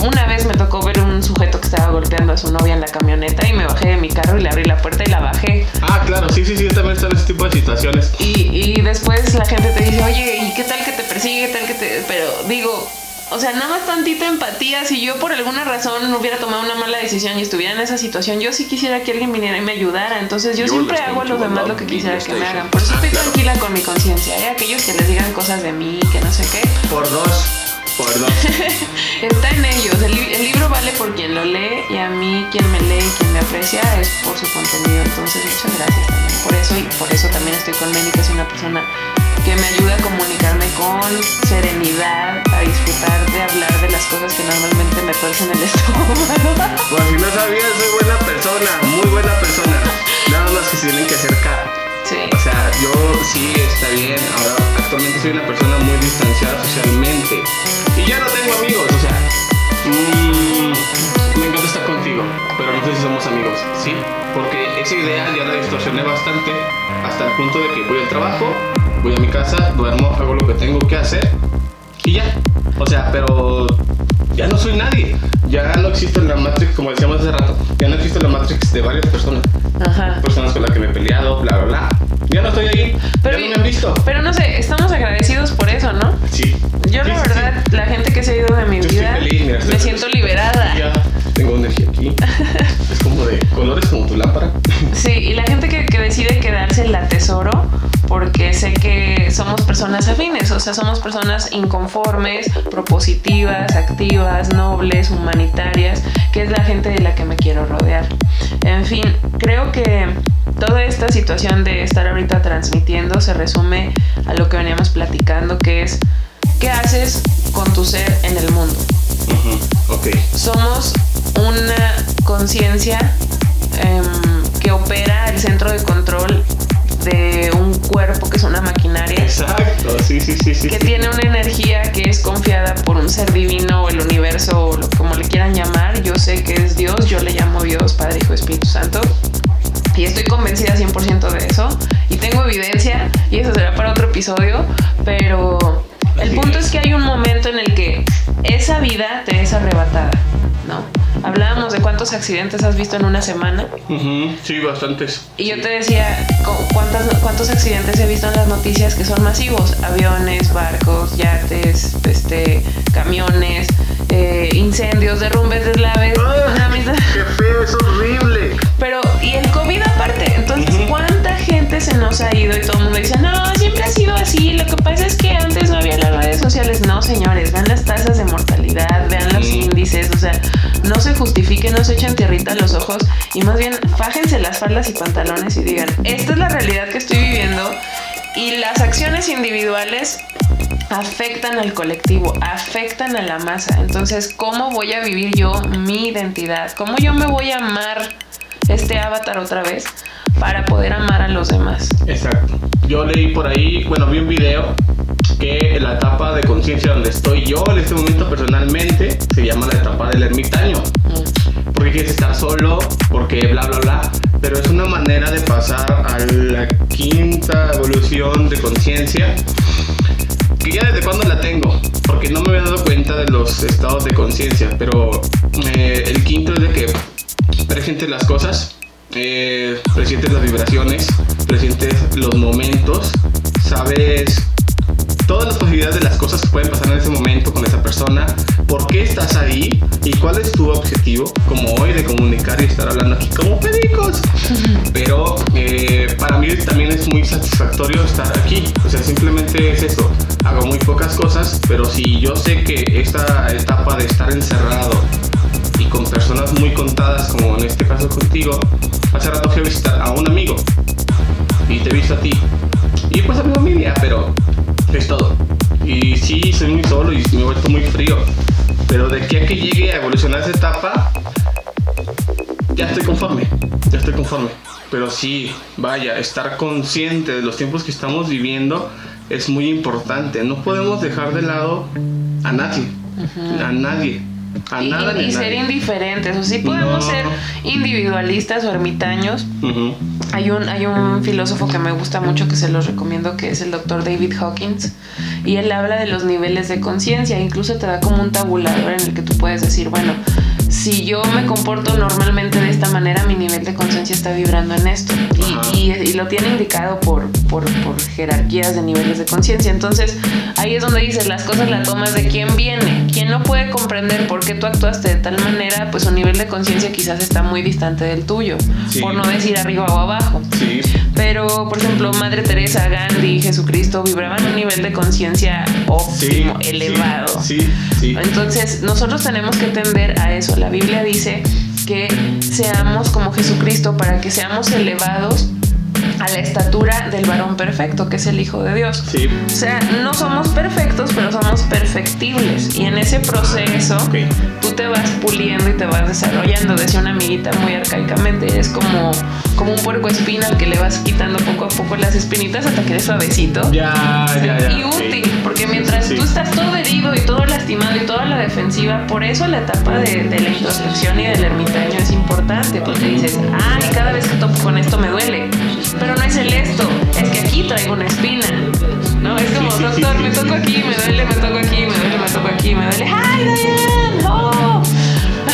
Una vez me tocó ver un sujeto que estaba golpeando a su novia en la camioneta y me bajé de mi carro y le abrí la puerta y la bajé. Ah, claro, sí, sí, sí, yo también estoy en ese tipo de situaciones. Y, y después la gente te dice, oye, ¿y qué tal que te persigue? ¿Qué tal que te...? Pero digo, o sea, nada más tantita empatía. Si yo por alguna razón hubiera tomado una mala decisión y estuviera en esa situación, yo sí quisiera que alguien viniera y me ayudara. Entonces yo siempre hago a los demás lo que quisiera que me hagan. Por eso estoy tranquila con mi conciencia. Hay ¿eh? aquellos que les digan cosas de mí, que no sé qué. Por dos. Por dos. Está en ellos. El, el, libro vale por quien lo lee y a mí quien me lee y quien me aprecia es por su contenido. Entonces muchas gracias también por eso y por eso también estoy con Meni, que es una persona que me ayuda a comunicarme con serenidad, a disfrutar de hablar de las cosas que normalmente me tuercen el estómago. Pues si no sabías, soy buena persona, muy buena persona. Nada más que se tienen que acercar. Sí. O sea, yo sí está bien. Ahora actualmente soy una persona muy distanciada socialmente. Y ya no tengo amigos, o sea. Mmm, me encanta estar contigo, pero no sé si somos amigos, ¿sí? Porque esa idea ya la distorsioné bastante hasta el punto de que voy al trabajo, voy a mi casa, duermo, hago lo que tengo que hacer y ya. O sea, pero ya no soy nadie. Ya no existe la Matrix, como decíamos hace rato, ya no existe la Matrix de varias personas. Ajá. Personas con las que me he peleado, bla, bla, bla. Ya no estoy ahí. Pero, ya no me han visto. Pero no sé, estamos agradecidos por eso, ¿no? Sí. Yo, la verdad, la gente que se ha ido de mi vida, me siento liberada. Ya tengo energía aquí. es como de colores como tu lámpara. sí, y la gente que, que decide quedarse la tesoro porque sé que somos personas afines, o sea, somos personas inconformes, propositivas, activas, nobles, humanitarias, que es la gente de la que me quiero rodear. En fin, creo que toda esta situación de estar ahorita transmitiendo se resume a lo que veníamos platicando, que es qué haces con tu ser en el mundo. Somos una conciencia em, que opera el centro de control cuerpo que es una maquinaria. Exacto, sí, sí, sí, sí. Que tiene una energía que es confiada por un ser divino o el universo o lo, como le quieran llamar. Yo sé que es Dios, yo le llamo Dios, Padre, Hijo, Espíritu Santo. Y estoy convencida 100% de eso. Y tengo evidencia, y eso será para otro episodio, pero el punto es que hay un momento en el que esa vida te es arrebatada, ¿no? Hablábamos de cuántos accidentes has visto en una semana. Sí, bastantes. Y yo te decía cuántas, cuántos accidentes he visto en las noticias que son masivos. Aviones, barcos, yates, este, camiones, eh, incendios, derrumbes, deslaves. ¡Ah! ¡Qué feo! ¡Es horrible! Pero, y el gente se nos ha ido? Y todo el mundo dice, no, siempre ha sido así. Lo que pasa es que antes no había las redes sociales. No, señores, vean las tasas de mortalidad, vean los índices. O sea, no se justifiquen, no se echen tierrita a los ojos y más bien fájense las faldas y pantalones y digan, esta es la realidad que estoy viviendo y las acciones individuales afectan al colectivo, afectan a la masa. Entonces, ¿cómo voy a vivir yo mi identidad? ¿Cómo yo me voy a amar este avatar otra vez para poder amar a los demás? Exacto. Yo leí por ahí, bueno, vi un video que la etapa de conciencia donde estoy yo en este momento personalmente se llama la etapa del ermitaño. Mm. Porque quieres estar solo, porque bla, bla, bla. Pero es una manera de pasar a la quinta evolución de conciencia que ya desde cuando la tengo, porque no me había dado cuenta de los estados de conciencia, pero eh, el quinto es presientes las cosas, eh, presientes las vibraciones, presientes los momentos, sabes todas las posibilidades de las cosas que pueden pasar en ese momento con esa persona, por qué estás ahí y cuál es tu objetivo, como hoy de comunicar y estar hablando aquí como pedicos. Pero eh, para mí también es muy satisfactorio estar aquí, o sea, simplemente es eso. Hago muy pocas cosas, pero si yo sé que esta etapa de estar encerrado con personas muy contadas, como en este caso contigo, hace rato fui a visitar a un amigo y te he visto a ti. Y pues a mi familia, pero es todo. Y sí, soy muy solo y me he vuelto muy frío. Pero de aquí a que llegue a evolucionar esa etapa, ya estoy conforme. Ya estoy conforme. Pero sí, vaya, estar consciente de los tiempos que estamos viviendo es muy importante. No podemos dejar de lado a nadie. A nadie y, ser indiferentes. O sí podemos ser individualistas o ermitaños. hay, un, hay un filósofo que me gusta mucho que se los recomiendo, que es el doctor David Hawkins. Y él habla de los niveles de conciencia. Incluso te da como un tabulador en el que tú puedes decir, bueno, si yo me comporto normalmente de esta manera, mi nivel de conciencia está vibrando en esto. Y, y, lo tiene indicado por, por, por jerarquías de niveles de conciencia. Entonces, ahí es donde dices, las cosas las tomas de quién viene. Quien no puede comprender por qué tú actuaste de tal manera, pues su nivel de conciencia quizás está muy distante del tuyo. Por no decir arriba o abajo. Sí. Pero, por ejemplo, Madre Teresa, Gandhi, Jesucristo vibraban un nivel de conciencia óptimo, elevado. Sí, sí. Entonces, nosotros tenemos que tender a eso la Biblia dice que seamos como Jesucristo para que seamos elevados a la estatura del varón perfecto, que es el Hijo de Dios. Sí. O sea, no somos perfectos, pero somos perfectibles. Y en ese proceso, tú te vas puliendo y te vas desarrollando. Decía una amiguita muy arcaicamente, es como, como un puerco espina al que le vas quitando poco a poco las espinitas hasta que eres suavecito. Ya, ya, ya. Y útil, porque mientras tú estás todo herido y todo lastimado y toda la defensiva, por eso la etapa de, de la introspección y del ermitaño es importante, porque dices, ay, cada vez que topo con esto me duele pero no es el esto, es que aquí traigo una espina. me toco aquí, me duele, me toco aquí, me duele, me toco aquí, me duele. ¡Ay, Diane! ¡Oh!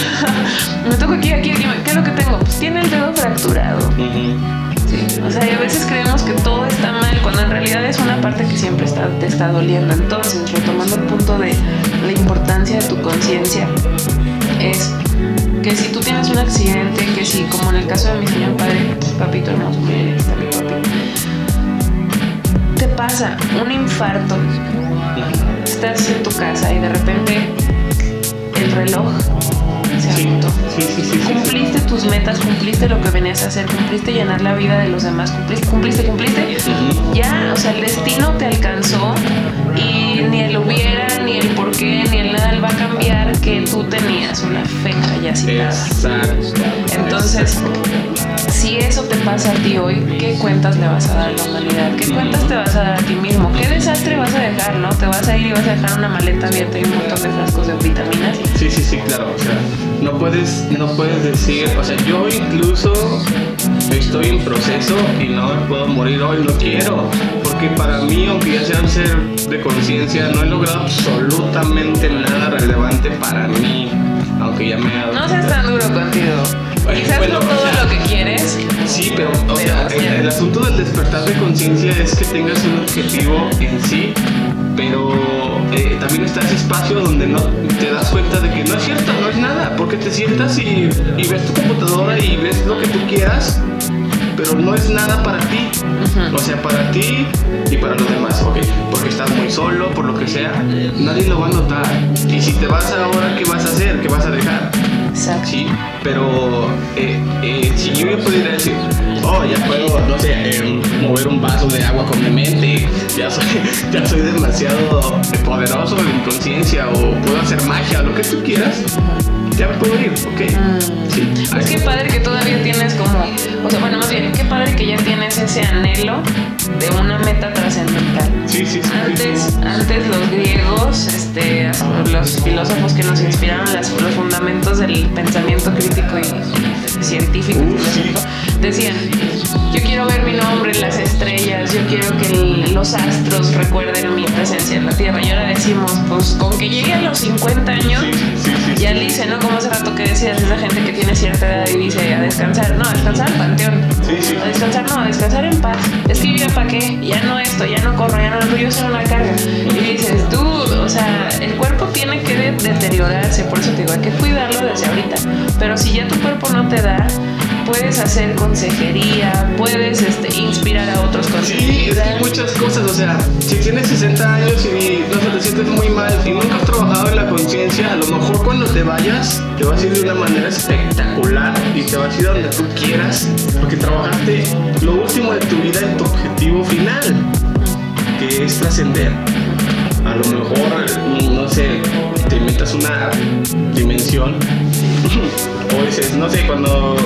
me toco aquí, aquí, aquí. ¿Qué es lo que tengo? Pues tiene el dedo fracturado. Sí, o sea, y a veces creemos que todo está mal, cuando en realidad es una parte que siempre está, te está doliendo. Entonces, retomando el punto de la importancia de tu conciencia, es que si tú tienes un accidente, que si, como en el caso de mi señor padre, papito hermoso, está mi papi, te pasa un infarto, estás en tu casa y de repente el reloj cumpliste tus metas, cumpliste lo que venías a hacer, cumpliste llenar la vida de los demás, cumpliste, cumpliste, cumpliste. Ya, o sea, el destino te alcanzó y ni el hubiera, ni el por qué, ni el nada va a cambiar que tú tenías una fecha ya citada. Exacto. Entonces, si eso te pasa a ti hoy, ¿qué cuentas le vas a dar a la humanidad? ¿Qué cuentas te vas a dar a ti mismo? ¿Qué desastre vas a dejar, no? Te vas a ir y vas a dejar una maleta abierta y un montón de frascos de vitaminas. Sí, sí, sí, claro. O sea, no puedes, no puedes decir, o sea, yo incluso estoy en proceso y no puedo morir hoy, no quiero. Porque para mí, aunque ya sea un ser de conciencia, no he logrado absolutamente nada relevante para mí. Aunque ya me ha No seas tan duro contigo. Quizás no todo lo que quieres. Sí, pero, o sea, el, asunto del despertar de conciencia es que tengas un objetivo en sí, pero eh, también está ese espacio donde no te das cuenta de que no es cierto, no es nada, porque te sientas y, y ves tu computadora y ves lo que tú quieras pero no es nada para ti. O sea, para ti y para los demás, ok. Porque estás muy solo, por lo que sea, nadie lo va a notar. Y si te vas ahora, ¿qué vas a hacer? ¿Qué vas a dejar? Exacto. Sí, pero eh, eh, si yo pudiera decir, oh, ya puedo, no sé, eh, mover un vaso de agua con mi mente, ya soy, ya soy demasiado poderoso en mi conciencia, o puedo hacer magia, lo que tú quieras, ya me puedo ir, ok. Mm. Sí. Es que padre que todavía tienes como, o sea, bueno, más bien, qué padre que ya tienes ese anhelo de una meta trascendental. Sí, sí, sí. Antes, antes los griegos, este, los filósofos que nos inspiraron las, los fundamentos del pensamiento crítico y, científico, decían, yo quiero ver mi nombre en las estrellas, yo quiero que los astros recuerden mi presencia en la Tierra. Y ahora decimos, pues con que llegue a los 50 años, ya le dice, ¿no? Como hace rato que decías, esa gente que tiene cierta edad y dice a descansar. No, a descansar al panteón. A descansar, no, a descansar en paz. Es que yo ya para qué, ya no esto, ya no corro, ya no lo yo soy una carga. Y dices, tú, o sea, el cuerpo tiene que deteriorarse, por eso te digo, hay que cuidarlo desde ahorita. Pero si ya tu cuerpo no te da, puedes hacer consejería, puedes este, inspirar a otros con Sí, es que hay muchas cosas, o sea, si tienes 60 años y no te sientes muy mal y nunca has trabajado en la conciencia, a lo mejor cuando te vayas te vas a ir de una manera espectacular y te vas a ir donde tú quieras, porque trabajaste lo último de tu vida en tu objetivo final, que es trascender. A lo mejor, no sé, te metas una dimensión o dices, no sé, cuando,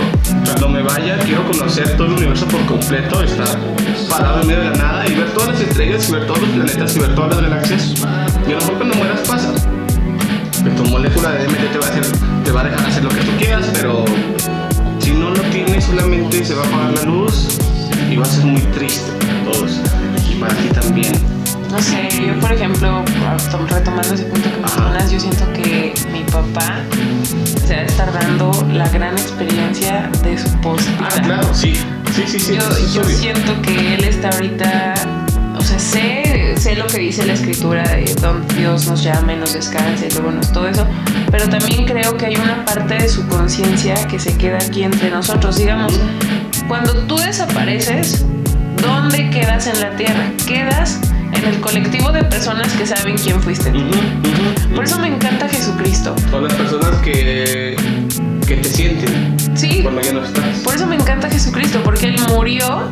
cuando me vaya quiero conocer todo el universo por completo, estar parado en medio de la nada y ver todas las estrellas y ver todos los planetas y ver todas las galaxias. Y a lo mejor cuando mueras pasa. Que tu molécula de DMT te va, a hacer, te va a dejar hacer lo que tú quieras, pero si no lo tienes solamente se va a apagar la luz y va a ser muy triste para todos y para ti también. No sé, yo por ejemplo, retomando ese punto que mencionas, yo siento que mi papá se va a estar dando la gran experiencia de su post. Ah, claro, sí. Sí, sí, sí. Yo, yo siento que él está ahorita o sea, sé, sé lo que dice la escritura de don Dios nos llame, nos descanse, luego nos todo eso, pero también creo que hay una parte de su conciencia que se queda aquí entre nosotros. Digamos, cuando tú desapareces, ¿dónde quedas en la tierra? Quedas en el colectivo de personas que saben quién fuiste Por eso me encanta Jesucristo. Son las personas que, que te sienten. Sí. Cuando ya no estás. Por eso me encanta Jesucristo, porque Él murió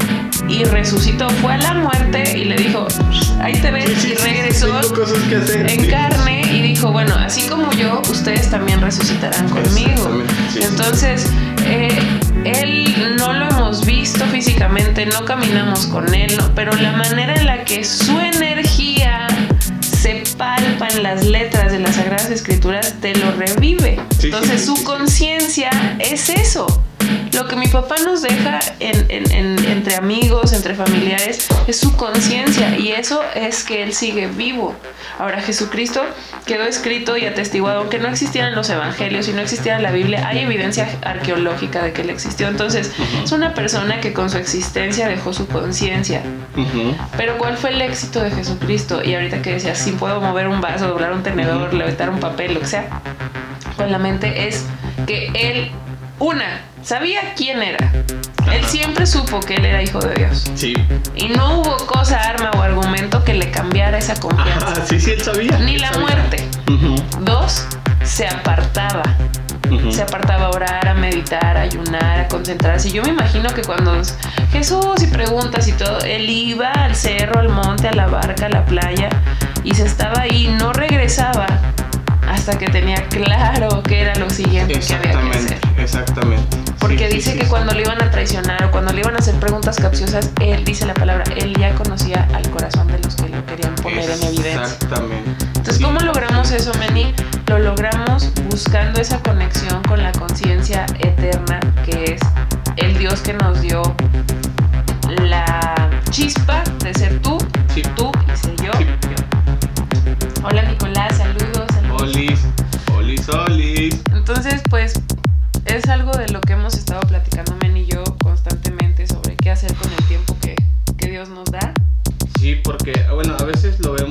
y resucitó. Fue a la muerte y le dijo, ahí te ves, y regresó en carne y dijo, bueno, así como yo, ustedes también resucitarán conmigo. Entonces, eh, él no lo no caminamos con él, pero la manera en la que su energía se palpa en las letras de las Sagradas Escrituras te lo revive. Entonces su conciencia es eso. Lo que mi papá nos deja entre amigos, entre familiares, es su conciencia y eso es que él sigue vivo. Ahora Jesucristo quedó escrito y atestiguado, aunque no existieran los evangelios y no existiera la Biblia, hay evidencia arqueológica de que él existió. Entonces, es una persona que con su existencia dejó su conciencia. Pero ¿cuál fue el éxito de Jesucristo? Y ahorita que decía, si puedo mover un vaso, doblar un tenedor, levantar un papel, lo que sea, con la mente es que él, una, sabía quién era. Él siempre supo que él era hijo de Dios. Sí. Y no hubo cosa, arma o argumento que le cambiara esa confianza. Ah, sí, sí, él sabía. Ni la muerte. Dos, se apartaba. Se apartaba a orar, a meditar, a ayunar, a concentrarse. Y yo me imagino que cuando Jesús y preguntas y todo, él iba al cerro, al monte, a la barca, a la playa y se estaba ahí, no regresaba hasta que tenía claro que era lo siguiente que había que hacer. Exactamente. Porque dice que cuando le iban a traicionar o cuando le iban a hacer preguntas capciosas, él dice la palabra, él ya conocía al corazón de los que lo querían poner en evidencia. Exactamente. Entonces, ¿cómo logramos eso, Meni? Lo logramos buscando esa conexión con la conciencia eterna que es el Dios que nos dio la chispa de ser tú, tú y ser yo. Hola Nicolás, saludos. saludos. Olis, olis, olis. Entonces, pues es algo de lo que hemos estado platicando Men y yo constantemente sobre qué hacer con el tiempo que, que Dios nos da. Sí, porque, bueno, a veces lo vemos